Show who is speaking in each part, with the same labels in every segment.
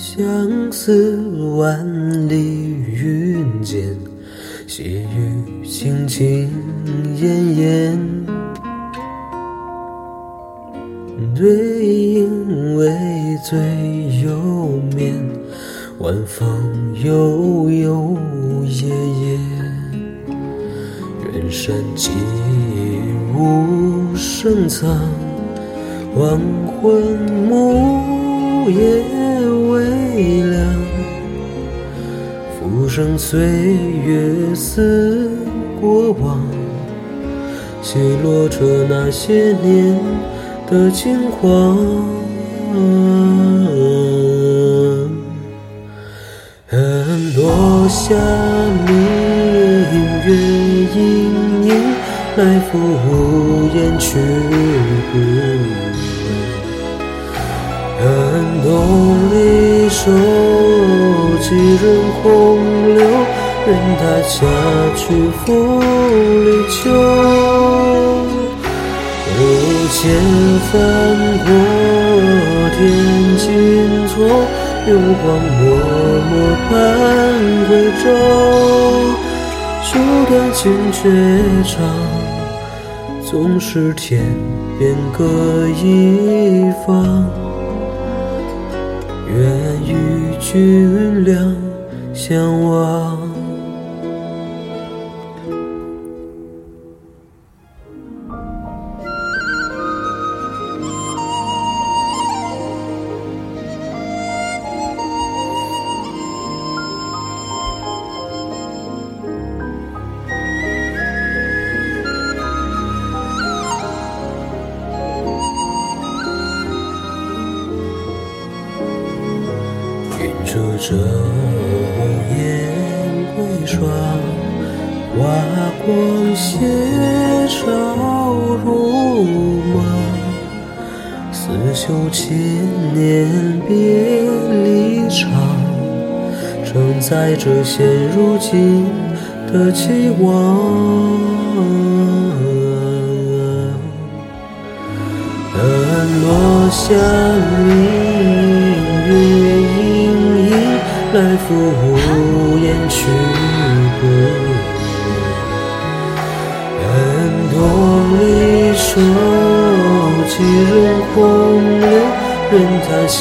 Speaker 1: 相思万里云间，细雨轻轻咽咽。对影微醉又眠，晚风悠悠夜夜。人生几无声藏，黄昏暮夜微凉。浮生岁月似过往，奚落着那些年的轻狂。恨落下明月盈盈，来赴无言去。东离手，几人空留，任他下去复离秋。无千帆过，天尽头。流光脉脉盼归舟，书断情却长，纵使天边各一方。愿与君两相望。云遮着烟归霜，华光斜照如梦。似绣千年别离长，承载着现如今的期望。等落下明来赴无言去不回。恨东离愁，几人空留，任他下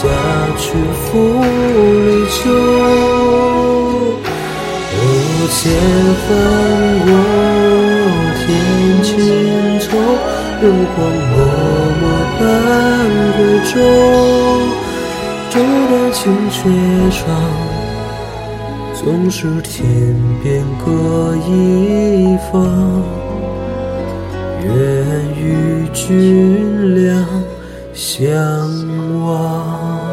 Speaker 1: 去复离秋。无千帆过，天尽头，流光脉脉盼归舟。舟断情却长，纵使天边各一方。愿与君两相望。